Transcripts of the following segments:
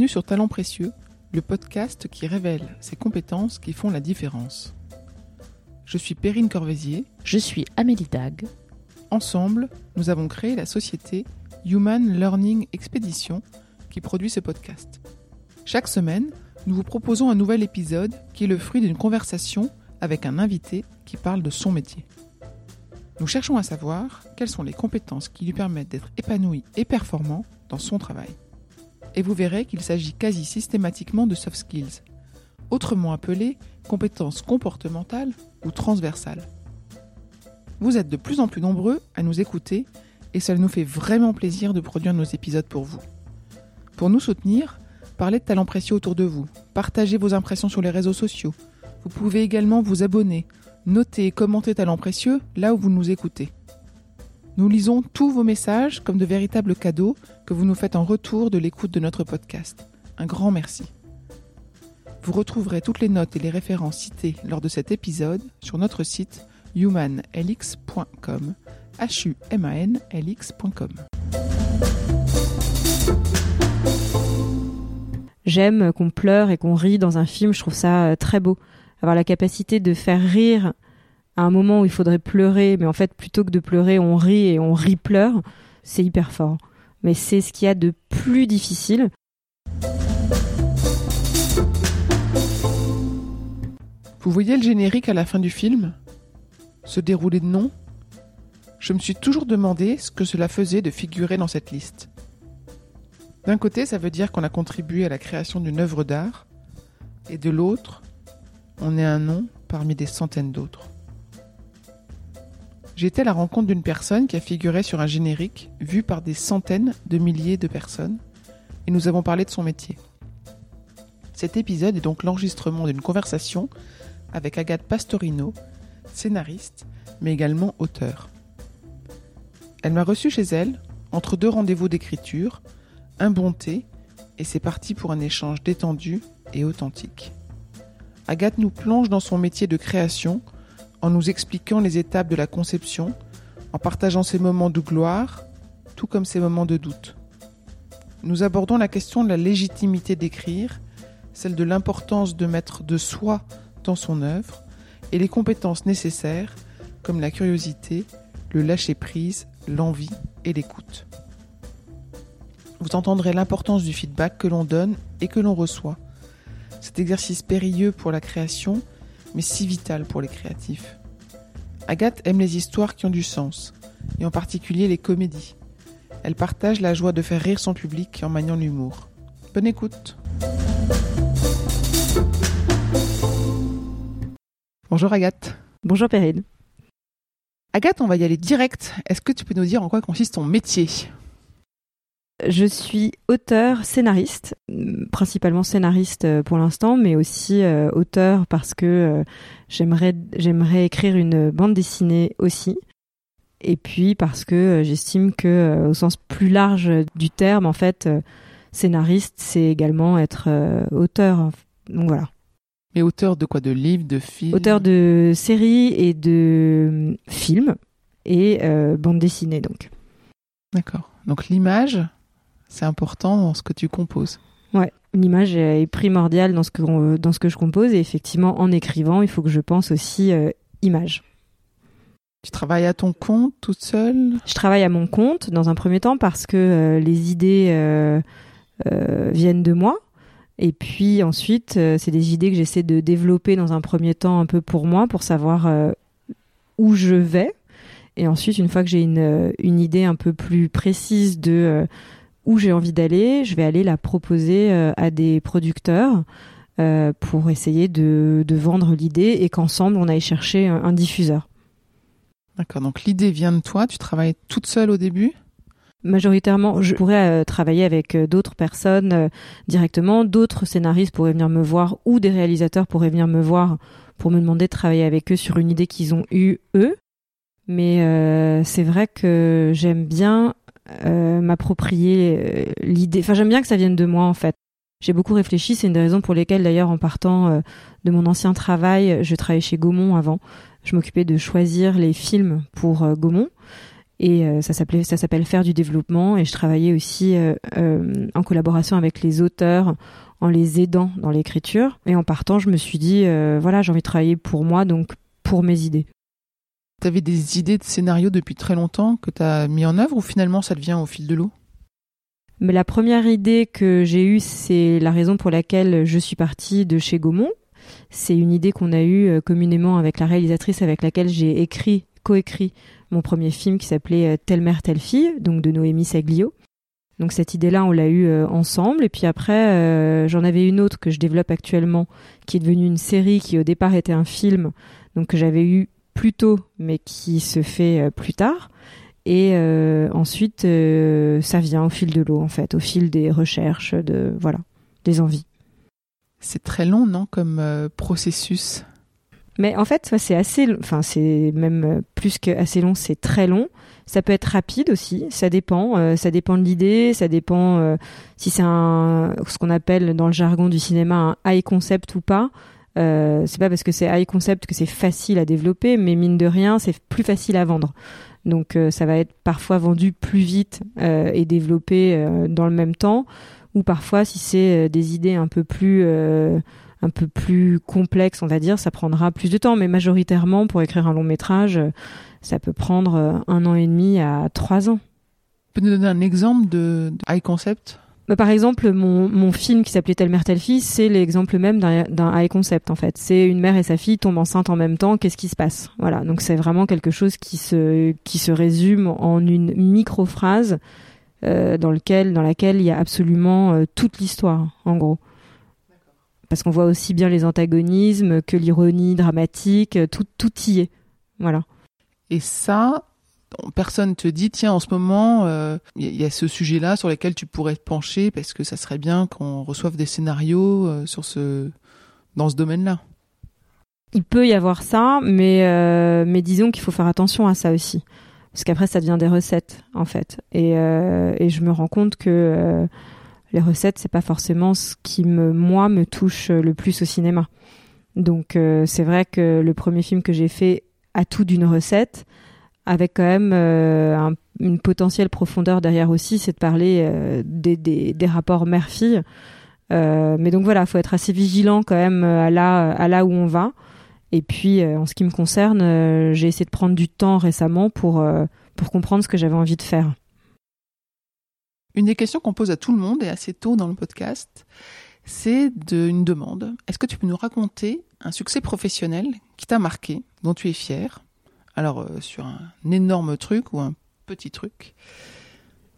Bienvenue sur Talents Précieux, le podcast qui révèle ces compétences qui font la différence. Je suis Perrine Corvézier. Je suis Amélie Dag. Ensemble, nous avons créé la société Human Learning Expedition qui produit ce podcast. Chaque semaine, nous vous proposons un nouvel épisode qui est le fruit d'une conversation avec un invité qui parle de son métier. Nous cherchons à savoir quelles sont les compétences qui lui permettent d'être épanoui et performant dans son travail et vous verrez qu'il s'agit quasi systématiquement de soft skills, autrement appelées compétences comportementales ou transversales. Vous êtes de plus en plus nombreux à nous écouter et cela nous fait vraiment plaisir de produire nos épisodes pour vous. Pour nous soutenir, parlez de talents précieux autour de vous, partagez vos impressions sur les réseaux sociaux. Vous pouvez également vous abonner, noter et commenter talents précieux là où vous nous écoutez. Nous lisons tous vos messages comme de véritables cadeaux que vous nous faites en retour de l'écoute de notre podcast. Un grand merci. Vous retrouverez toutes les notes et les références citées lors de cet épisode sur notre site humanlx.com. h u m a n l. J'aime qu'on pleure et qu'on rit dans un film, je trouve ça euh, très beau. Avoir la capacité de faire rire à un moment où il faudrait pleurer, mais en fait, plutôt que de pleurer, on rit et on rit pleure, c'est hyper fort. Mais c'est ce qu'il y a de plus difficile. Vous voyez le générique à la fin du film? Se dérouler de nom? Je me suis toujours demandé ce que cela faisait de figurer dans cette liste. D'un côté, ça veut dire qu'on a contribué à la création d'une œuvre d'art, et de l'autre, on est un nom parmi des centaines d'autres. J'étais à la rencontre d'une personne qui a figuré sur un générique vu par des centaines de milliers de personnes et nous avons parlé de son métier. Cet épisode est donc l'enregistrement d'une conversation avec Agathe Pastorino, scénariste mais également auteur. Elle m'a reçu chez elle entre deux rendez-vous d'écriture, un bon thé et c'est parti pour un échange détendu et authentique. Agathe nous plonge dans son métier de création en nous expliquant les étapes de la conception, en partageant ses moments de gloire, tout comme ses moments de doute. Nous abordons la question de la légitimité d'écrire, celle de l'importance de mettre de soi dans son œuvre, et les compétences nécessaires, comme la curiosité, le lâcher-prise, l'envie et l'écoute. Vous entendrez l'importance du feedback que l'on donne et que l'on reçoit. Cet exercice périlleux pour la création mais si vital pour les créatifs. Agathe aime les histoires qui ont du sens, et en particulier les comédies. Elle partage la joie de faire rire son public en maniant l'humour. Bonne écoute Bonjour Agathe. Bonjour Perrine. Agathe, on va y aller direct. Est-ce que tu peux nous dire en quoi consiste ton métier? Je suis auteur, scénariste, principalement scénariste euh, pour l'instant, mais aussi euh, auteur parce que euh, j'aimerais j'aimerais écrire une bande dessinée aussi. Et puis parce que j'estime que au sens plus large du terme, en fait, scénariste, c'est également être auteur. Donc voilà. Mais auteur de quoi? De livres, de films? Auteur de séries et de films et bande dessinée donc. D'accord. Donc l'image, c'est important dans ce que tu composes. Ouais, l'image est primordiale dans ce que dans ce que je compose et effectivement en écrivant, il faut que je pense aussi euh, image. Tu travailles à ton compte toute seule? Je travaille à mon compte dans un premier temps parce que euh, les idées euh, viennent de moi. Et puis ensuite, c'est des idées que j'essaie de développer dans un premier temps un peu pour moi, pour savoir où je vais. Et ensuite, une fois que j'ai une, une idée un peu plus précise de où j'ai envie d'aller, je vais aller la proposer euh, à des producteurs euh, pour essayer de, vendre l'idée et qu'ensemble on aille chercher un, diffuseur. D'accord, donc l'idée vient de toi, tu travailles toute seule au début? Majoritairement, je pourrais euh, travailler avec d'autres personnes directement, d'autres scénaristes pourraient venir me voir ou des réalisateurs pourraient venir me voir pour me demander de travailler avec eux sur une idée qu'ils ont eue eux. Mais c'est vrai que j'aime bien euh, m'approprier euh, l'idée. Enfin, j'aime bien que ça vienne de moi en fait. J'ai beaucoup réfléchi. C'est une des raisons pour lesquelles d'ailleurs, en partant euh, de mon ancien travail, je travaillais chez Gaumont avant. Je m'occupais de choisir les films pour Gaumont. Et ça s'appelait, ça s'appelle faire du développement. Et je travaillais aussi en collaboration avec les auteurs, en les aidant dans l'écriture. Et en partant, je me suis dit, voilà, j'ai envie de travailler pour moi, donc pour mes idées. Tu avais des idées de scénario depuis très longtemps que tu as mis en œuvre ou finalement ça devient au fil de l'eau? Mais la première idée que j'ai eue, c'est la raison pour laquelle je suis partie de chez Gaumont. C'est une idée qu'on a eue euh, communément avec la réalisatrice avec laquelle j'ai écrit, coécrit mon premier film qui s'appelait euh, Telle mère, telle fille, donc de Noémie Saglio. Donc cette idée-là, on l'a eue euh, ensemble. Et puis après, j'en avais une autre que je développe actuellement, qui est devenue une série qui au départ était un film, donc que j'avais eu plus tôt, mais qui se fait euh, plus tard. Et euh, ensuite, euh, ça vient au fil de l'eau, en fait, au fil des recherches, de voilà, des envies. C'est très long, non, comme processus? Mais en fait, c'est assez, enfin, c'est même plus que assez long, c'est très long. Ça peut être rapide aussi, ça dépend. ça dépend de l'idée, ça dépend si c'est un, ce qu'on appelle dans le jargon du cinéma un high concept ou pas. Euh, c'est pas parce que c'est high concept que c'est facile à développer, mais mine de rien, c'est plus facile à vendre. Donc euh, ça va être parfois vendu plus vite euh, et développé dans le même temps, ou parfois si c'est des idées un peu plus un peu plus complexes, on va dire, ça prendra plus de temps. Mais majoritairement, pour écrire un long métrage, ça peut prendre un an et demi à trois ans. Peux nous donner un exemple de high concept? Bah, par exemple, mon, mon film qui s'appelait Telle mère, telle fille, c'est l'exemple même d'un high concept en fait. C'est une mère et sa fille tombent enceintes en même temps. Qu'est-ce qui se passe? Voilà. Donc c'est vraiment quelque chose qui se qui se résume en une micro phrase euh, dans lequel dans laquelle il y a absolument euh, toute l'histoire en gros. Parce qu'on voit aussi bien les antagonismes que l'ironie dramatique, tout tout y est. Voilà. Et ça, personne te dit tiens en ce moment il euh, y, a ce sujet-là sur lequel tu pourrais te pencher parce que ça serait bien qu'on reçoive des scénarios euh, sur ce dans ce domaine-là. Il peut y avoir ça, mais euh, mais disons qu'il faut faire attention à ça aussi parce qu'après ça devient des recettes en fait et et je me rends compte que les recettes c'est pas forcément ce qui me moi me touche le plus au cinéma. Donc c'est vrai que le premier film que j'ai fait a tout d'une recette avec quand même euh, une potentielle profondeur derrière aussi, c'est de parler euh, des, rapports mère-fille. Euh, mais donc voilà, faut être assez vigilant quand même à là, à là où on va. Et puis, en ce qui me concerne, j'ai essayé de prendre du temps récemment pour, pour comprendre ce que j'avais envie de faire. Une des questions qu'on pose à tout le monde et assez tôt dans le podcast, c'est de, une demande. Est-ce que tu peux nous raconter un succès professionnel qui t'a marqué, dont tu es fier, alors, euh, sur un énorme truc ou un petit truc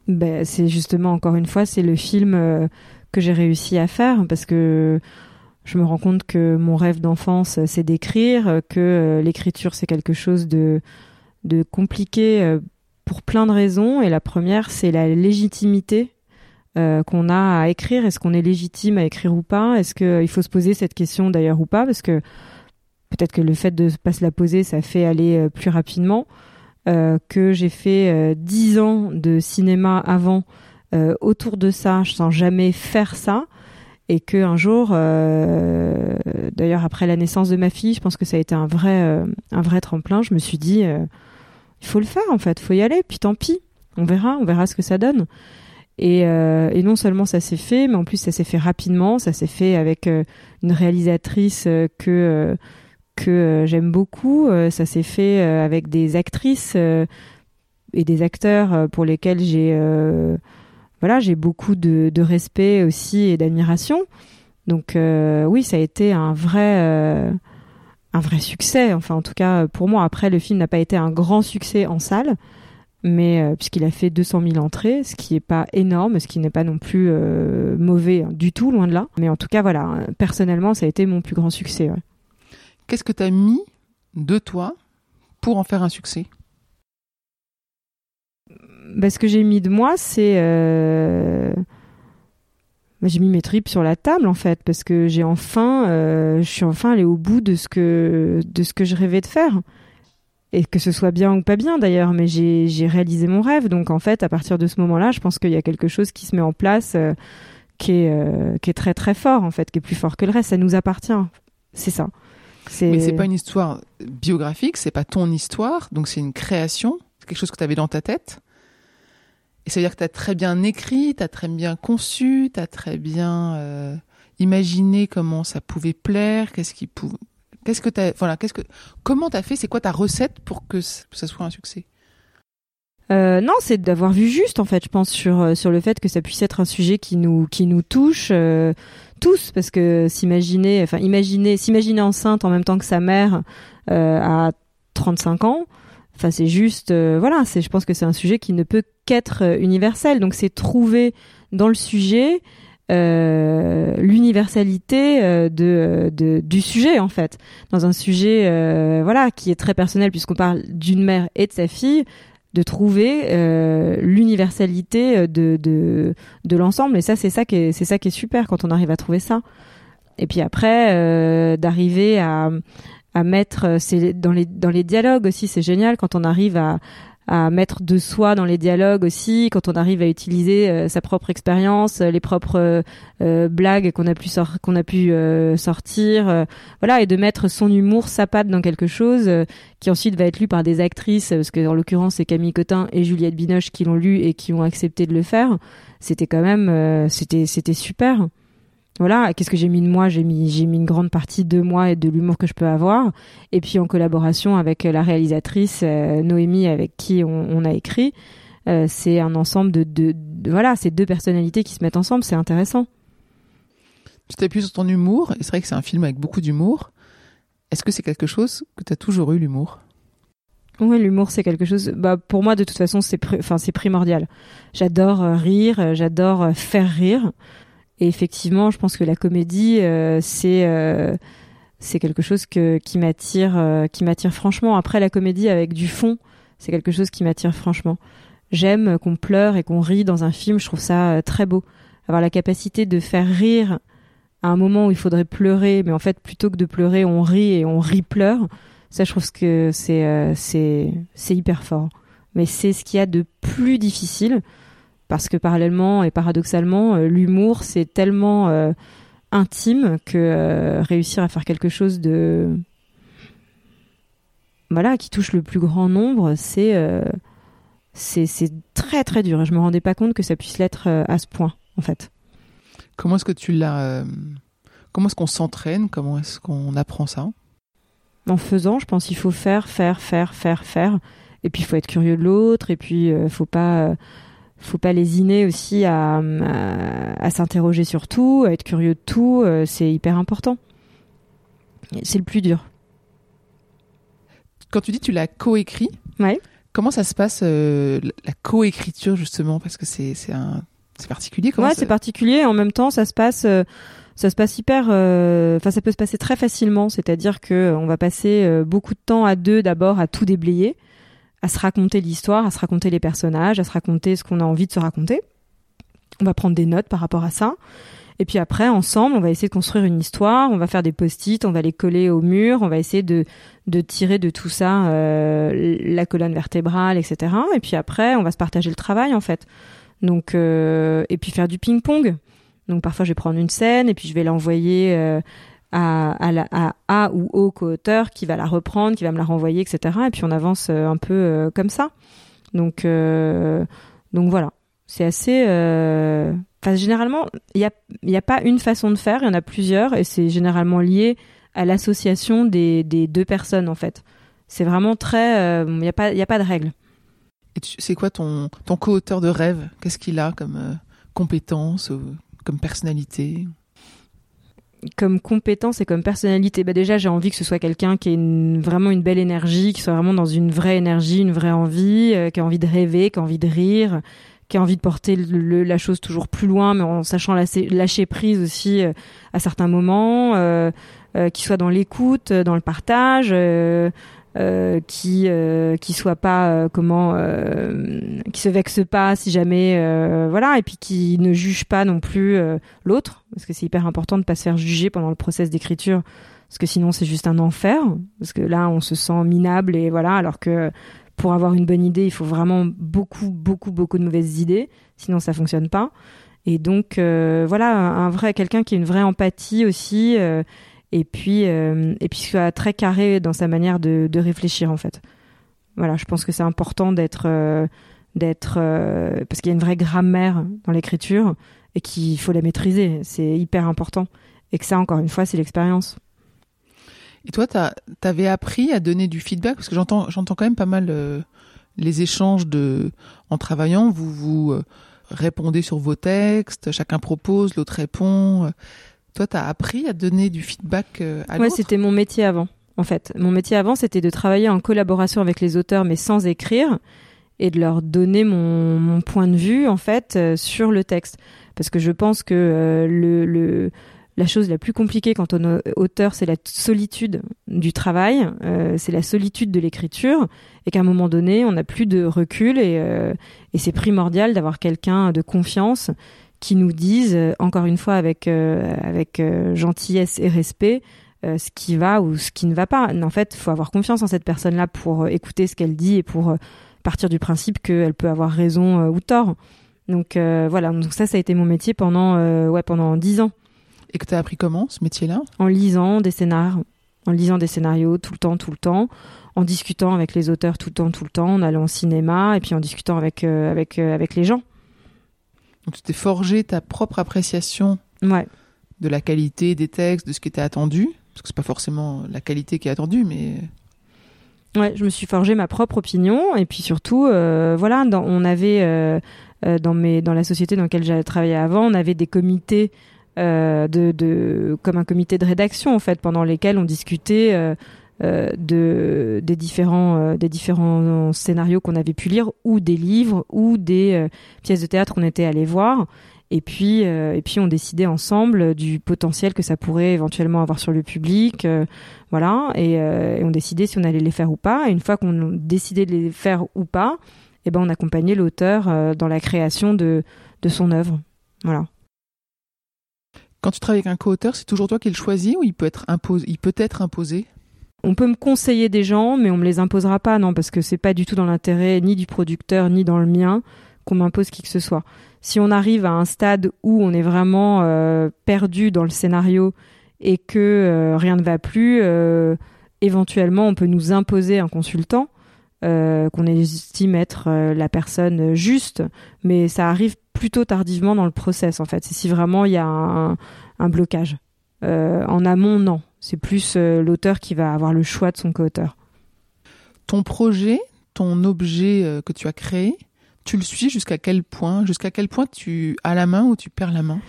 ben, C'est justement, encore une fois, c'est le film euh, que j'ai réussi à faire parce que je me rends compte que mon rêve d'enfance, c'est d'écrire, que euh, l'écriture, c'est quelque chose de, de compliqué pour plein de raisons. Et la première, c'est la légitimité qu'on a à écrire. Est-ce qu'on est légitime à écrire ou pas? Est-ce qu'il faut se poser cette question d'ailleurs ou pas? Parce que peut-être que le fait de pas se la poser, ça fait aller euh, plus rapidement. Euh, que j'ai fait euh, dix ans de cinéma avant autour de ça, je sens jamais faire ça, et que un jour, d'ailleurs après la naissance de ma fille, je pense que ça a été un vrai, un vrai tremplin. Je me suis dit, il faut le faire en fait, faut y aller, puis tant pis, on verra, on verra ce que ça donne. Et, non seulement ça s'est fait, mais en plus ça s'est fait rapidement, ça s'est fait avec une réalisatrice que que euh, j'aime beaucoup. Euh, ça s'est fait euh, avec des actrices et des acteurs pour lesquels j'ai voilà j'ai beaucoup de, respect aussi et d'admiration. Donc oui, ça a été un vrai un vrai succès. Enfin, en tout cas pour moi. Après, le film n'a pas été un grand succès en salle, mais puisqu'il a fait 200 000 entrées, ce qui est pas énorme, ce qui n'est pas non plus mauvais hein, du tout, loin de là. Mais en tout cas, voilà, personnellement, ça a été mon plus grand succès. Qu'est-ce que tu as mis de toi pour en faire un succès? Bah, Ce que j'ai mis de moi, c'est... Euh, j'ai mis mes tripes sur la table en fait parce que j'ai enfin euh, je suis enfin allée au bout de ce que de ce que je rêvais de faire. Et que ce soit bien ou pas bien d'ailleurs mais j'ai réalisé mon rêve. Donc en fait à partir de ce moment-là je pense qu'il y a quelque chose qui se met en place euh, qui est très très fort en fait qui est plus fort que le reste. Ça nous appartient. C'est ça mais c'est pas une histoire biographique, c'est pas ton histoire, donc c'est une création. C'est quelque chose que tu avais dans ta tête. Et ça veut dire que tu as très bien écrit, tu as très bien conçu, tu as très bien euh, imaginé comment ça pouvait plaire, qu'est-ce qui pouvait Qu'est-ce que tu voilà, qu'est-ce que comment tu as fait, c'est quoi ta recette pour que ça soit un succès? Euh, non, c'est d'avoir vu juste en fait, je pense sur euh, sur le fait que ça puisse être un sujet qui nous qui nous touche euh, tous parce que s'imaginer enfin imaginer s'imaginer enceinte en même temps que sa mère euh, à 35 ans, enfin c'est juste voilà, c'est je pense que c'est un sujet qui ne peut qu'être universel. Donc c'est trouver dans le sujet euh, l'universalité euh, de, de, du sujet en fait dans un sujet euh, voilà qui est très personnel puisqu'on parle d'une mère et de sa fille de trouver euh, l'universalité de, de, de l'ensemble. Et ça c'est ça qui est c'est ça qui est super quand on arrive à trouver ça. Et puis après euh, d'arriver à à mettre c'est dans les dans les dialogues aussi c'est génial quand on arrive à à mettre de soi dans les dialogues aussi quand on arrive à utiliser euh, sa propre expérience les propres euh, blagues qu'on a pu qu'on a pu euh, sortir voilà et de mettre son humour sa patte dans quelque chose qui ensuite va être lu par des actrices parce que en l'occurrence c'est Camille Cotin et Juliette Binoche qui l'ont lu et qui ont accepté de le faire. C'était quand même c'était c'était super voilà, qu'est-ce que j'ai mis de moi? J'ai mis, j'ai mis une grande partie de moi et de l'humour que je peux avoir. Et puis en collaboration avec la réalisatrice euh, Noémie, avec qui on, a écrit, euh, c'est un ensemble de, de, voilà, ces deux personnalités qui se mettent ensemble. C'est intéressant. Tu t'appuies sur ton humour, et c'est vrai que c'est un film avec beaucoup d'humour. Est-ce que c'est quelque chose que tu as toujours eu l'humour? Oui, l'humour c'est quelque chose. Bah pour moi de toute façon c'est, enfin c'est primordial. J'adore euh, rire, j'adore faire rire. Et effectivement, je pense que la comédie, euh, c'est euh, c'est quelque chose que, qui m'attire, euh, qui m'attire franchement. Après, la comédie avec du fond, c'est quelque chose qui m'attire franchement. J'aime qu'on pleure et qu'on rit dans un film. Je trouve ça très beau. Avoir la capacité de faire rire à un moment où il faudrait pleurer, mais en fait, plutôt que de pleurer, on rit et on rit pleure. Ça, je trouve que c'est c'est c'est hyper fort. Mais c'est ce qu'il y a de plus difficile parce que parallèlement et paradoxalement, euh, l'humour c'est tellement euh, intime que euh, réussir à faire quelque chose de voilà qui touche le plus grand nombre, c'est c'est très très dur. Et je me rendais pas compte que ça puisse l'être à ce point en fait. Comment est-ce que tu l'as Comment est-ce qu'on s'entraîne? Comment est-ce qu'on apprend ça? En faisant, je pense qu'il faut faire, faire, faire, faire, faire. Et puis il faut être curieux de l'autre. Et puis il faut pas faut pas lésiner aussi à, à, s'interroger sur tout, à être curieux de tout. Euh, c'est hyper important. C'est le plus dur. Quand tu dis tu l'as coécrit, ouais. comment ça se passe euh, la coécriture justement? Parce que c'est un c'est particulier. Comment ouais, c'est particulier. En même temps, ça se passe. Euh, ça se passe hyper enfin ça peut se passer très facilement c'est-à-dire que on va passer beaucoup de temps à deux d'abord à tout déblayer à se raconter l'histoire, à se raconter les personnages, à se raconter ce qu'on a envie de se raconter. On va prendre des notes par rapport à ça. Et puis après, ensemble, on va essayer de construire une histoire, on va faire des post-it, on va les coller au mur, on va essayer de, de tirer de tout ça euh, la colonne vertébrale, etc. Et puis après, on va se partager le travail, en fait. Donc, euh, et puis faire du ping-pong. Donc parfois, je vais prendre une scène et puis je vais l'envoyer euh, à, à, à ou au co-auteur qui va la reprendre, qui va me la renvoyer, etc. Et puis on avance euh, un peu euh, comme ça. Donc, euh, donc voilà, c'est assez. Enfin, généralement, il n'y a, y a pas une façon de faire, il y en a plusieurs, et c'est généralement lié à l'association des, des deux personnes en fait. C'est vraiment très. Il n'y a pas, il a pas de règle. C'est quoi ton ton co-auteur de rêve? Qu'est-ce qu'il a comme compétence, comme personnalité? Comme compétence et comme personnalité, bah déjà j'ai envie que ce soit quelqu'un qui ait vraiment une belle énergie, qui soit vraiment dans une vraie énergie, une vraie envie, euh, qui a envie de rêver, qui a envie de rire, qui a envie de porter le, la chose toujours plus loin, mais en sachant lâcher, prise aussi euh, à certains moments, euh, euh qui soit dans l'écoute, dans le partage, euh, qui euh, qui soit pas euh, comment euh, qui se vexe pas si jamais voilà et puis qui ne juge pas non plus l'autre parce que c'est hyper important de pas se faire juger pendant le process d'écriture parce que sinon c'est juste un enfer parce que là on se sent minable et voilà alors que pour avoir une bonne idée il faut vraiment beaucoup beaucoup beaucoup de mauvaises idées sinon ça fonctionne pas. Et donc voilà un, vrai quelqu'un qui a une vraie empathie aussi et puis euh, et puis soit très carré dans sa manière de, réfléchir en fait. Voilà, je pense que c'est important d'être d'être parce qu'il y a une vraie grammaire dans l'écriture et qu'il faut la maîtriser. C'est hyper important. Et que ça, encore une fois, c'est l'expérience. Et toi, tu avais appris à donner du feedback? Parce que j'entends, j'entends quand même pas mal euh, les échanges de, en travaillant. Vous vous euh, répondez sur vos textes, chacun propose, l'autre répond. Toi, tu as appris à donner du feedback euh, à ouais, c'était mon métier avant. En fait, mon métier avant, c'était de travailler en collaboration avec les auteurs, mais sans écrire, et de leur donner mon, mon point de vue en fait sur le texte. Parce que je pense que le, le la chose la plus compliquée quand on est auteur, c'est la solitude du travail, euh, c'est la solitude de l'écriture, et qu'à un moment donné, on n'a plus de recul, et, euh, et c'est primordial d'avoir quelqu'un de confiance qui nous dise, euh, encore une fois avec, avec gentillesse et respect, ce qui va ou ce qui ne va pas. En fait, il faut avoir confiance en cette personne-là pour écouter ce qu'elle dit et pour partir du principe qu'elle peut avoir raison ou tort. Donc voilà, donc ça, ça a été mon métier pendant ouais pendant dix ans. Et que tu as appris comment ce métier-là? En lisant des scénarios, en lisant des scénarios tout le temps, tout le temps, en discutant avec les auteurs tout le temps, tout le temps, en allant au cinéma et puis en discutant avec euh, avec euh, avec les gens. Donc tu t'es forgé ta propre appréciation ouais. de la qualité des textes, de ce qui était attendu, parce que c'est pas forcément la qualité qui est attendue, mais Ouais, je me suis forgé ma propre opinion et puis surtout, euh, voilà, dans, on avait dans mes dans la société dans laquelle j'avais travaillé avant, on avait des comités euh, de, de, comme un comité de rédaction en fait, pendant lesquels on discutait euh, euh de, des différents, des différents scénarios qu'on avait pu lire, ou des livres, ou des pièces de théâtre qu'on était allé voir. Et puis, et puis on décidait ensemble du potentiel que ça pourrait éventuellement avoir sur le public, voilà. Et, on décidait si on allait les faire ou pas. Et une fois qu'on décidait de les faire ou pas, eh ben on accompagnait l'auteur dans la création de, de son œuvre, voilà. Quand tu travailles avec un co-auteur, c'est toujours toi qui le choisis ou il peut être imposé, il peut être imposé? On peut me conseiller des gens, mais on me les imposera pas, non, parce que c'est pas du tout dans l'intérêt ni du producteur ni dans le mien qu'on m'impose qui que ce soit. Si on arrive à un stade où on est vraiment euh, perdu dans le scénario et que euh, rien ne va plus, euh, éventuellement on peut nous imposer un consultant. qu'on estime être la personne juste, mais ça arrive plutôt tardivement dans le process en fait. C'est si vraiment il y a un, blocage. Euh, en amont, non. C'est plus euh, l'auteur qui va avoir le choix de son co-auteur. Ton projet, ton objet euh, que tu as créé, tu le suis jusqu'à quel point? Jusqu'à quel point tu as la main ou tu perds la main?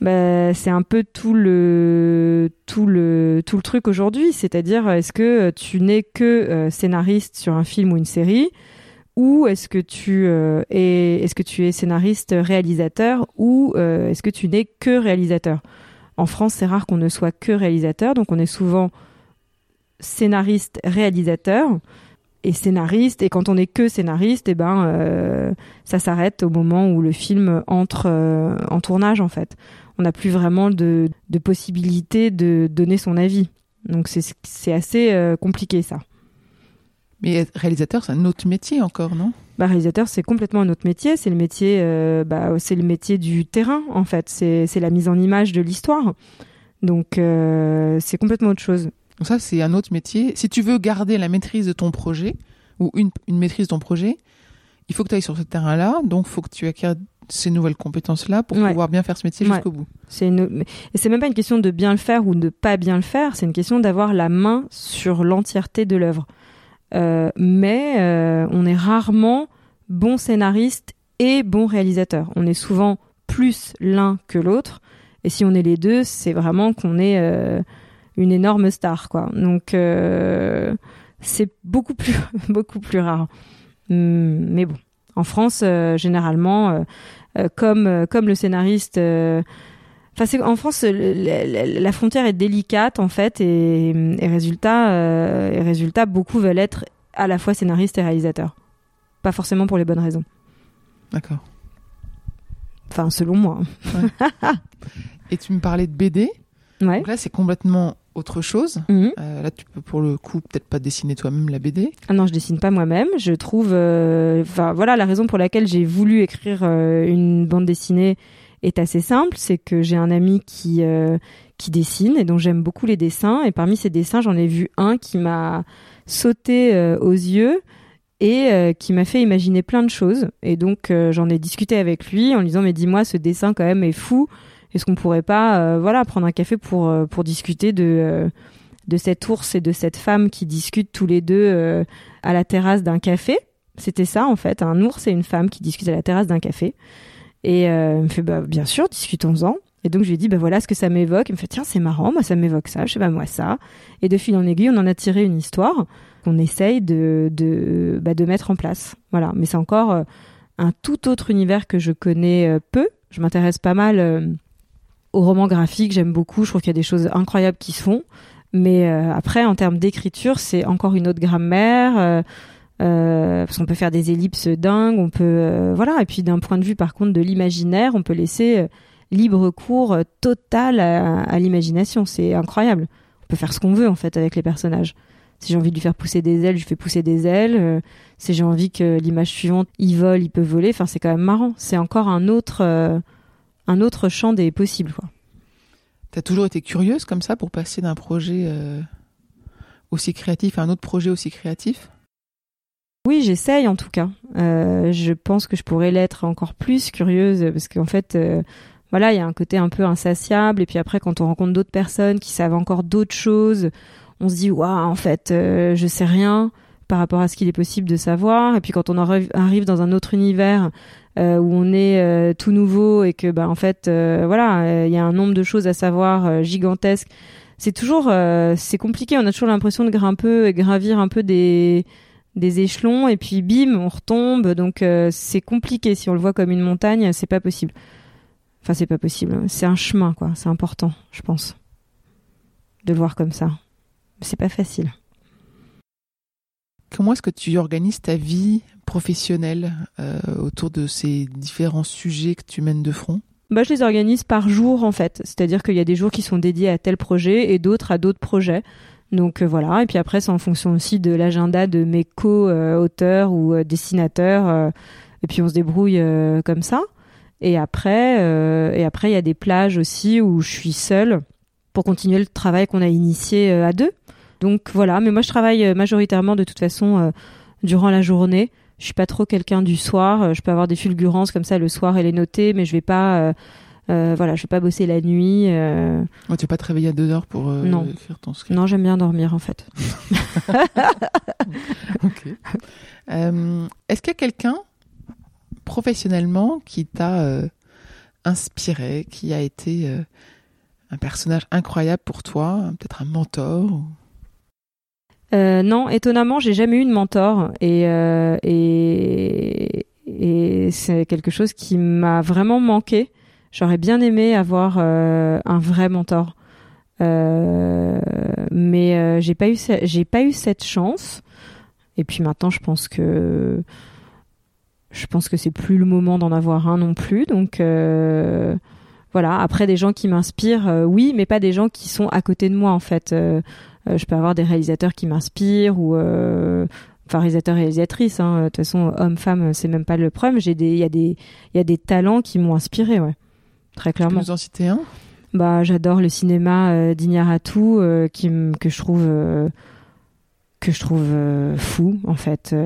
Bah, c'est un peu tout le tout le tout le truc aujourd'hui, c'est-à-dire est-ce que tu n'es que scénariste sur un film ou une série? Ou est-ce que tu euh, es est-ce que tu es scénariste réalisateur? Ou euh, est-ce que tu n'es que réalisateur? En France, c'est rare qu'on ne soit que réalisateur, donc on est souvent scénariste réalisateur et scénariste et quand on est que scénariste, eh ben euh, ça s'arrête au moment où le film entre en tournage en fait. On n'a plus vraiment de, de possibilité de donner son avis. Donc c'est assez compliqué ça. Mais réalisateur, c'est un autre métier encore, non? Bah, réalisateur, c'est complètement un autre métier. C'est le métier, euh, bah, c'est le métier du terrain, en fait. C'est, la mise en image de l'histoire. Donc, euh, c'est complètement autre chose. Donc ça, c'est un autre métier. Si tu veux garder la maîtrise de ton projet ou une, une maîtrise de ton projet, il faut que tu ailles sur ce terrain-là. Donc, il faut que tu acquières ces nouvelles compétences-là pour pouvoir bien faire ce métier jusqu'au bout. C'est une... Et c'est même pas une question de bien le faire ou de pas bien le faire. C'est une question d'avoir la main sur l'entièreté de l'œuvre. Euh, mais euh, on est rarement bon scénariste et bon réalisateur. On est souvent plus l'un que l'autre. Et si on est les deux, c'est vraiment qu'on est euh, une énorme star, quoi. Donc c'est beaucoup plus beaucoup plus rare. Hum, mais bon, en France, généralement, comme comme le scénariste Enfin, en France, la, frontière est délicate en fait, et, résultat, euh, et résultat, beaucoup veulent être à la fois scénaristes et réalisateurs. Pas forcément pour les bonnes raisons. D'accord. Enfin, selon moi. et tu me parlais de BD. Ouais. Donc là, c'est complètement autre chose. Mhm. Euh, là, tu peux pour le coup peut-être pas dessiner toi-même la BD. Ah non, je dessine pas moi-même. Je trouve, euh, voilà, la raison pour laquelle j'ai voulu écrire une bande dessinée est assez simple, c'est que j'ai un ami qui euh, qui dessine et dont j'aime beaucoup les dessins et parmi ces dessins, j'en ai vu un qui m'a sauté euh, aux yeux et euh, qui m'a fait imaginer plein de choses. Et donc j'en ai discuté avec lui en lui disant mais dis-moi ce dessin quand même est fou. Est-ce qu'on pourrait pas voilà prendre un café pour pour discuter de de cet ours et de cette femme qui discutent tous les deux à la terrasse d'un café? C'était ça en fait, un ours et une femme qui discutent à la terrasse d'un café. Et il me fait bah bien sûr, discutons-en. Et donc je lui ai dit bah voilà ce que ça m'évoque. Il me fait tiens c'est marrant, moi ça m'évoque ça, je sais pas moi ça. Et de fil en aiguille, on en a tiré une histoire qu'on essaye de de, bah, de mettre en place. Voilà, mais c'est encore euh, un tout autre univers que je connais euh, peu. Je m'intéresse pas mal euh, au roman graphique, j'aime beaucoup. Je trouve qu'il y a des choses incroyables qui se font. Mais après, en termes d'écriture, c'est encore une autre grammaire. Euh, parce qu'on peut faire des ellipses dingues, on peut voilà. Et puis d'un point de vue par contre de l'imaginaire, on peut laisser libre cours total à, l'imagination. C'est incroyable. On peut faire ce qu'on veut en fait avec les personnages. Si j'ai envie de lui faire pousser des ailes, je fais pousser des ailes. Euh, si j'ai envie que l'image suivante, il vole, il peut voler. Enfin, c'est quand même marrant. C'est encore un autre, euh, un autre champ des possibles. T'as toujours été curieuse comme ça pour passer d'un projet euh, aussi créatif à un autre projet aussi créatif? Oui, j'essaye en tout cas. je pense que je pourrais l'être encore plus curieuse parce qu'en fait, voilà, il y a un côté un peu insatiable. Et puis après, quand on rencontre d'autres personnes qui savent encore d'autres choses, on se dit waouh en fait euh, je sais rien par rapport à ce qu'il est possible de savoir et puis quand on arrive dans un autre univers euh, où on est euh, tout nouveau et que bah en fait voilà il y a un nombre de choses à savoir gigantesques c'est toujours c'est compliqué on a toujours l'impression de grimper gravir un peu des des échelons et puis bim on retombe. Donc c'est compliqué. Si on le voit comme une montagne c'est pas possible. Enfin c'est pas possible. C'est un chemin quoi. C'est important je pense de le voir comme ça. C'est pas facile. Comment est-ce que tu organises ta vie professionnelle euh, autour de ces différents sujets que tu mènes de front? Bah, je les organise par jour en fait, c'est-à-dire qu'il y a des jours qui sont dédiés à tel projet et d'autres à d'autres projets. Donc euh, voilà, et puis après c'est en fonction aussi de l'agenda de mes co-auteurs ou euh, dessinateurs, et puis on se débrouille comme ça. Et après, il y a des plages aussi où je suis seule pour continuer le travail qu'on a initié à deux. Donc voilà, mais moi je travaille euh, majoritairement de toute façon euh, durant la journée. Je suis pas trop quelqu'un du soir. Euh, je peux avoir des fulgurances comme ça le soir et les noter, mais je vais pas, voilà, je vais pas bosser la nuit. Euh... tu vas pas te réveiller à deux heures pour non. écrire ton script. Non, j'aime bien dormir en fait. ok. Est-ce qu'il y a quelqu'un professionnellement qui t'a inspiré, qui a été un personnage incroyable pour toi, peut-être un mentor euh, non, étonnamment, j'ai jamais eu de mentor et euh, et, et c'est quelque chose qui m'a vraiment manqué. J'aurais bien aimé avoir euh, un vrai mentor, euh, mais euh, j'ai pas eu j'ai pas eu cette chance. Et puis maintenant, je pense que je pense que c'est plus le moment d'en avoir un non plus. Donc voilà. Après, des gens qui m'inspirent, oui, mais pas des gens qui sont à côté de moi en fait. Euh, je peux avoir des réalisateurs qui m'inspirent ou euh, enfin réalisateurs réalisatrices hein. de toute façon homme femme c'est même pas le problème j'ai des il y a des il y a des talents qui m'ont inspiré ouais très clairement. Tu peux nous en citer un? Bah j'adore le cinéma euh, d'Iñárritu euh, qui que je trouve que je trouve fou en fait.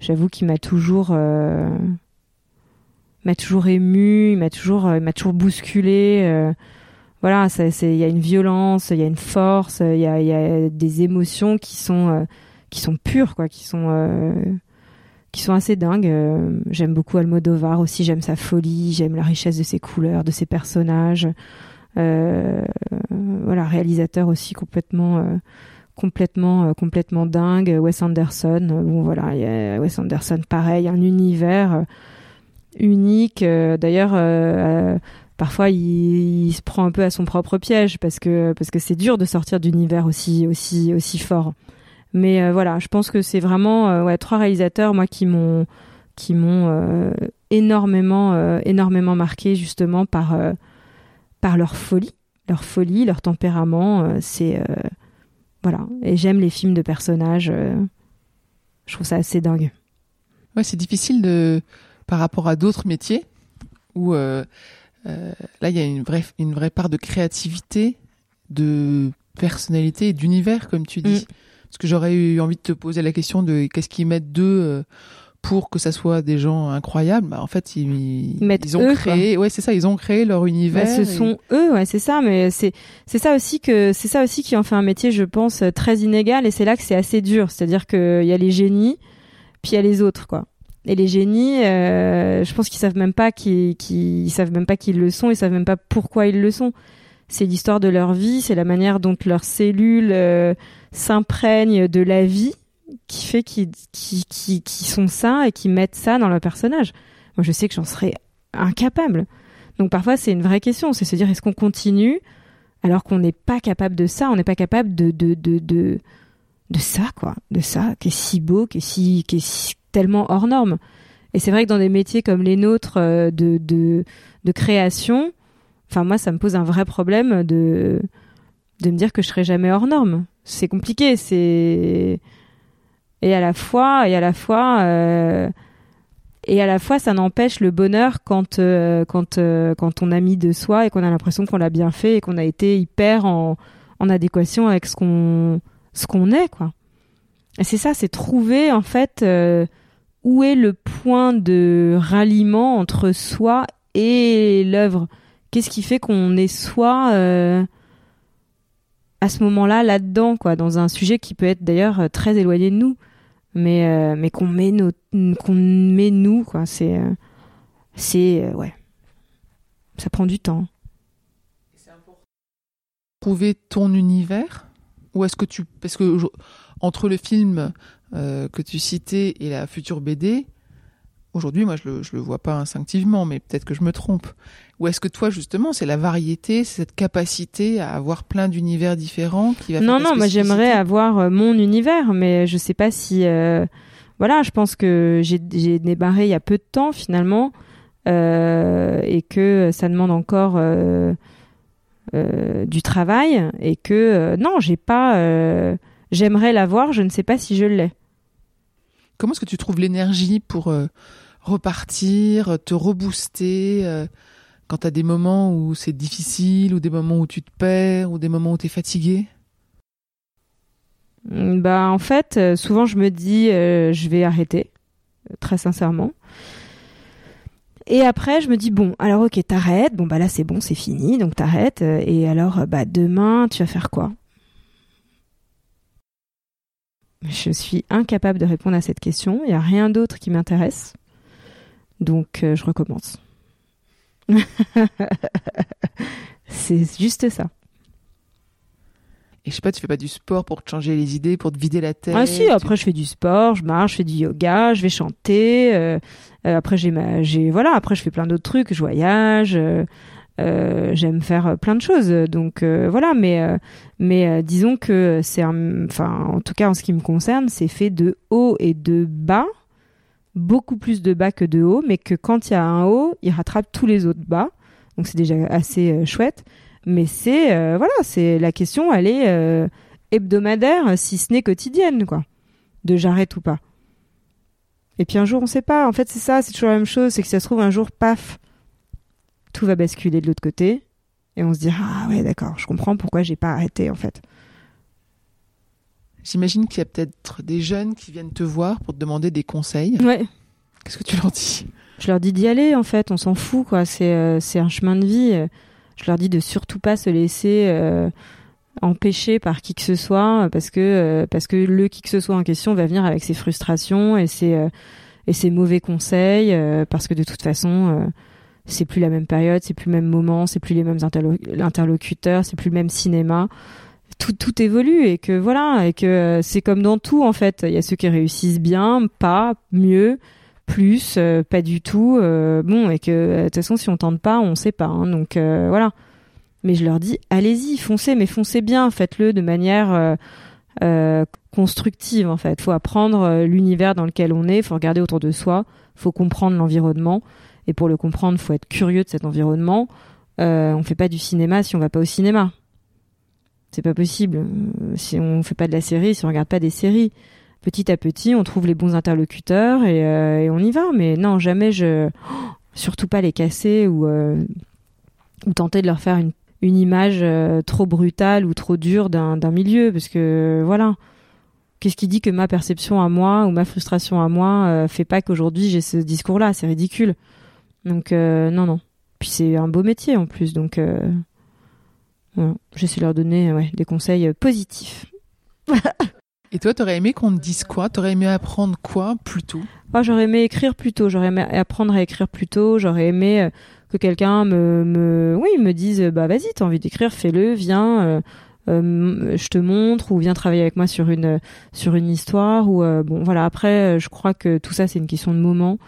J'avoue qu'il m'a toujours m'a toujours ému il m'a toujours m'a toujours bousculé voilà, il y a une violence, il y a une force, il y a, des émotions qui sont euh, qui sont pures, quoi, qui sont euh, qui sont assez dingues. Euh, j'aime beaucoup Almodovar aussi, j'aime sa folie, j'aime la richesse de ses couleurs, de ses personnages. voilà, réalisateur aussi complètement complètement complètement dingue. Wes Anderson, bon voilà, Wes Anderson, pareil, un univers unique. D'ailleurs parfois il, se prend un peu à son propre piège parce que parce que c'est dur de sortir d'univers aussi aussi aussi fort. Mais euh, voilà, je pense que c'est vraiment euh, ouais trois réalisateurs moi qui m'ont qui m'ont euh, énormément énormément marqué justement par par leur folie, leur folie, leur tempérament. c'est voilà et j'aime les films de personnages. je trouve ça assez dingue. Ouais, c'est difficile de par rapport à d'autres métiers où euh, là, il y a une vraie, une vraie part de créativité, de personnalité et d'univers, comme tu dis. Mm. Parce que j'aurais eu envie de te poser la question de qu'est-ce qu'ils mettent d'eux pour que ça soit des gens incroyables, bah, en fait, ils, ils, ont créé, ouais, c'est ça, ils ont créé leur univers. Bah, ce sont eux, ouais, c'est ça, mais c'est c'est ça aussi que c'est ça aussi qui en fait un métier, je pense, très inégal, et c'est là que c'est assez dur, c'est-à-dire qu'il y a les génies, puis il y a les autres, quoi. Et les génies, euh, je pense qu'ils savent même pas qu'ils qu'ils savent même pas qu'ils le sont, ils savent même pas pourquoi ils le sont. C'est l'histoire de leur vie, c'est la manière dont leurs cellules euh, s'imprègnent de la vie qui fait qu'ils qui, qui, qui sont ça et qui mettent ça dans leur personnage. Moi, je sais que j'en serais incapable. Donc parfois, c'est une vraie question. C'est se dire, est-ce qu'on continue alors qu'on n'est pas capable de ça On n'est pas capable de, de, de, de, de ça, quoi. De ça, qui est si beau, qui est, si, qui est tellement hors norme. Et c'est vrai que dans des métiers comme les nôtres euh, de, de, de création, enfin moi, ça me pose un vrai problème de, de me dire que je serai jamais hors norme. C'est compliqué, c'est et à la fois et à la fois euh, et à la fois ça n'empêche le bonheur quand euh, quand euh, quand on a mis de soi et qu'on a l'impression qu'on l'a bien fait et qu'on a été hyper en, en adéquation avec ce qu'on ce qu'on est quoi c'est ça c'est trouver en fait où est le point de ralliement entre soi et l'œuvre qu'est-ce qui fait qu'on est soi à ce moment-là là-dedans quoi dans un sujet qui peut être d'ailleurs très éloigné de nous mais euh, mais qu'on met nos qu'on met nous quoi. C'est euh, euh, ça prend du temps. Trouver ton univers ou est-ce que tu parce que entre le film que tu citais et la future BD aujourd'hui moi je le je le vois pas instinctivement mais peut-être que je me trompe ou est-ce que toi, justement, c'est la variété, c'est cette capacité à avoir plein d'univers différents qui va Non, non, moi j'aimerais avoir euh, mon univers, mais je sais pas si. Euh, voilà, je pense que j'ai débarré il y a peu de temps finalement, euh, et que ça demande encore du travail, et que non, j'ai pas. j'aimerais l'avoir, je ne sais pas si je l'ai. Comment est-ce que tu trouves l'énergie pour repartir, te rebooster quand tu as des moments où c'est difficile, ou des moments où tu te perds, ou des moments où tu es fatigué? Mm, Bah en fait, euh, souvent je me dis euh, je vais arrêter, euh, très sincèrement. Et après, je me dis bon, alors ok, t'arrêtes. Bon bah là c'est bon, c'est fini, donc t'arrêtes. Et alors bah demain, tu vas faire quoi? Je suis incapable de répondre à cette question. Il n'y a rien d'autre qui m'intéresse, donc je recommence. c'est juste ça. Et je sais pas, tu fais pas du sport pour te changer les idées, pour te vider la tête? Ah si, après je fais du sport, je marche, je fais du yoga, je vais chanter. Euh, euh, après j'ai ma, j'ai voilà, après je fais plein d'autres trucs, je voyage. Euh, j'aime faire plein de choses, donc voilà. Mais mais disons que c'est, enfin en tout cas en ce qui me concerne, c'est fait de haut et de bas beaucoup plus de bas que de haut, mais que quand il y a un haut, il rattrape tous les autres bas. Donc c'est déjà assez euh, chouette. Mais c'est euh, voilà, c'est la question, elle est euh, hebdomadaire, si ce n'est quotidienne, quoi. De j'arrête ou pas. Et puis un jour, on sait pas. En fait, c'est ça, c'est toujours la même chose. C'est que si ça se trouve un jour, paf, tout va basculer de l'autre côté, et on se dit ah ouais, d'accord, je comprends pourquoi j'ai pas arrêté en fait. J'imagine qu'il y a peut-être des jeunes qui viennent te voir pour te demander des conseils. Ouais. Qu'est-ce que tu leur dis? Je leur dis d'y aller en fait, on s'en fout quoi, c'est euh, un chemin de vie. Je leur dis de surtout pas se laisser euh, empêcher par qui que ce soit parce que euh, parce que le qui que ce soit en question va venir avec ses frustrations et ses et ses mauvais conseils parce que de toute façon c'est plus la même période, c'est plus le même moment, c'est plus les mêmes interlocuteurs, c'est plus le même cinéma tout, tout évolue et que voilà et que c'est comme dans tout en fait. Il y a ceux qui réussissent bien pas mieux plus euh, pas du tout euh, bon et que euh, de toute façon si on tente pas on sait pas hein, donc voilà. Mais je leur dis allez-y foncez mais foncez bien faites-le de manière constructive en fait. Faut apprendre l'univers dans lequel on est faut regarder autour de soi faut comprendre l'environnement. Et pour le comprendre faut être curieux de cet environnement. On fait pas du cinéma si on va pas au cinéma c'est pas possible. Euh, si on fait pas de la série, si on regarde pas des séries, petit à petit, on trouve les bons interlocuteurs et, euh, on y va. Mais non, jamais je, surtout pas les casser ou euh, ou tenter de leur faire une, image trop brutale ou trop dure d'un milieu, parce que voilà, qu'est-ce qui dit que ma perception à moi ou ma frustration à moi fait pas qu'aujourd'hui j'ai ce discours-là? C'est ridicule. Donc non, non. Puis c'est un beau métier en plus, donc voilà. j'essaie de leur donner ouais, des conseils positifs. Et toi, t'aurais aimé qu'on te dise quoi? T'aurais aimé apprendre quoi plus tôt oh, J'aurais aimé écrire plus tôt. J'aurais aimé apprendre à écrire plus tôt. J'aurais aimé que quelqu'un me, me, oui, me dise, bah vas-y, t'as envie d'écrire, fais-le, viens. Euh, je te montre ou viens travailler avec moi sur une sur une histoire ou euh, bon voilà après je crois que tout ça c'est une question de moment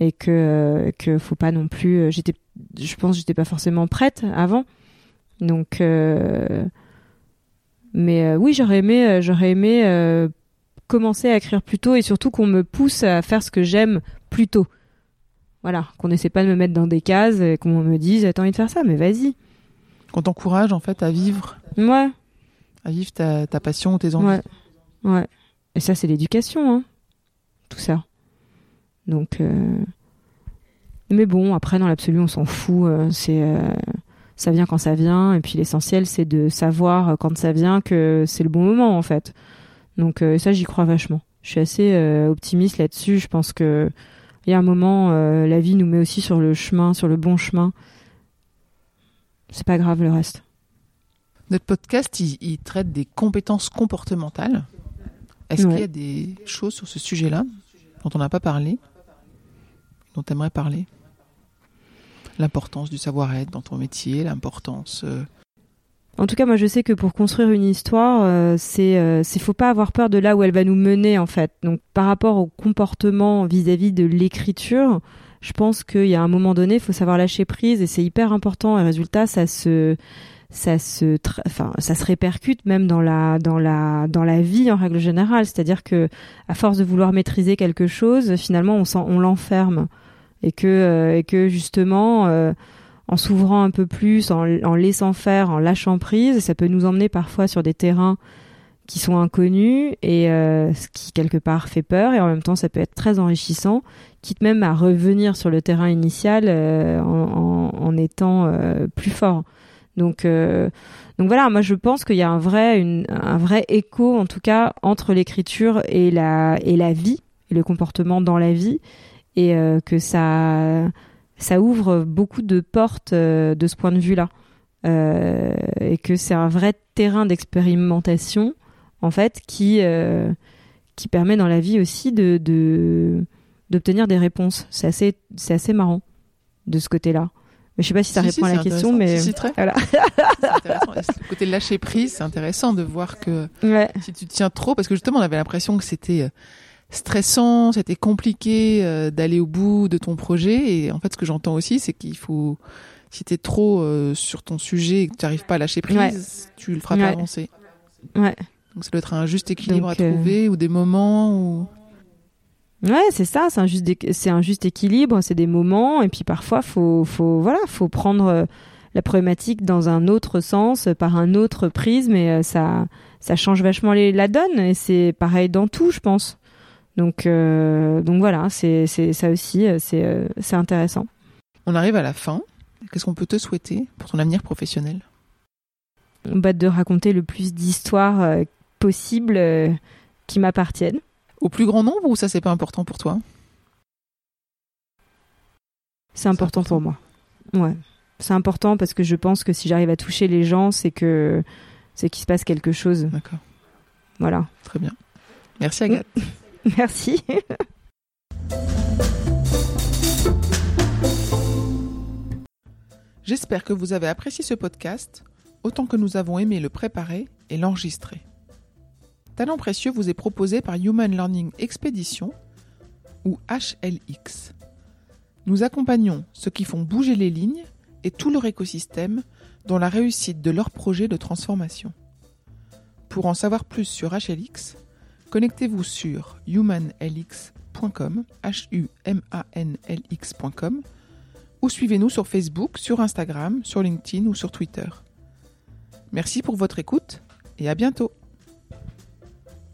et que euh, que faut pas non plus j'étais je pense j'étais pas forcément prête avant donc mais oui j'aurais aimé j'aurais aimé commencer à écrire plus tôt et surtout qu'on me pousse à faire ce que j'aime plus tôt voilà qu'on essaie pas de me mettre dans des cases et qu'on me dise t'as envie de faire ça mais vas-y qu'on t'encourage en fait à vivre. Ouais. À vivre ta, ta passion ou tes envies. Ouais. ouais. Et ça, c'est l'éducation, hein. Tout ça. Donc. Euh... Mais bon, après, dans l'absolu, on s'en fout. Euh, c'est. Euh, ça vient quand ça vient. Et puis l'essentiel, c'est de savoir euh, quand ça vient que c'est le bon moment, en fait. Donc, ça, j'y crois vachement. Je suis assez optimiste là-dessus. Je pense que. Il y a un moment, la vie nous met aussi sur le chemin, sur le bon chemin c'est pas grave le reste. Notre podcast, il, traite des compétences comportementales. Est-ce qu'il y a des choses sur ce sujet-là dont on n'a pas parlé, dont tu aimerais parler? L'importance du savoir-être dans ton métier, l'importance. Euh, en tout cas, moi, je sais que pour construire une histoire, euh, c'est, euh, c'est faut pas avoir peur de là où elle va nous mener, en fait. Donc, par rapport au comportement vis-à-vis de l'écriture, je pense qu'il y a un moment donné, il faut savoir lâcher prise et c'est hyper important. Et résultat, ça se ça se enfin ça se répercute même dans la dans la dans la vie en règle générale c'est-à-dire que à force de vouloir maîtriser quelque chose finalement on on l'enferme et que euh, et que justement euh, en s'ouvrant un peu plus en, laissant faire en lâchant prise ça peut nous emmener parfois sur des terrains qui sont inconnus et euh, ce qui quelque part fait peur et en même temps ça peut être très enrichissant, quitte même à revenir sur le terrain initial en, étant plus fort. Donc voilà, moi je pense qu'il y a un vrai écho en tout cas entre l'écriture et la vie et le comportement dans la vie et que ça ça ouvre beaucoup de portes de ce point de vue là. et que c'est un vrai terrain d'expérimentation en fait, qui, euh, qui permet dans la vie aussi de, d'obtenir des réponses. C'est assez, c'est assez marrant de ce côté-là. Mais je sais pas si ça répond à la question, mais si, très. voilà. le côté lâcher prise, c'est intéressant de voir que si tu tiens trop, parce que justement, on avait l'impression que c'était euh, stressant, c'était compliqué euh, d'aller au bout de ton projet. Et en fait, ce que j'entends aussi, c'est qu'il faut, si tu es trop sur ton sujet et que tu n'arrives pas à lâcher prise, tu le feras pas avancer. Ouais. Donc ça doit être un juste équilibre à euh, trouver ou des moments où... Ouais, c'est ça, c'est un juste c'est un juste équilibre, c'est des moments et puis parfois faut faut voilà, faut prendre euh, la problématique dans un autre sens, par un autre prisme et euh, ça ça change vachement les, la donne et c'est pareil dans tout, je pense. Donc donc voilà, c'est c'est ça aussi, c'est c'est intéressant. On arrive à la fin. Qu'est-ce qu'on peut te souhaiter pour ton avenir professionnel? Bah, de raconter le plus d'histoires possibles euh, qui m'appartiennent. Au plus grand nombre ou ça c'est pas important pour toi? C'est important, pour moi. Ouais. C'est important parce que je pense que si j'arrive à toucher les gens, c'est que c'est qu'il se passe quelque chose. D'accord. Voilà. Très bien. Merci Agathe. Merci. J'espère que vous avez apprécié ce podcast autant que nous avons aimé le préparer et l'enregistrer. Talent précieux vous est proposé par Human Learning Expedition ou HLX. Nous accompagnons ceux qui font bouger les lignes et tout leur écosystème dans la réussite de leur projet de transformation. Pour en savoir plus sur HLX, connectez-vous sur humanlx.com, ou suivez-nous sur Facebook, sur Instagram, sur LinkedIn ou sur Twitter. Merci pour votre écoute et à bientôt.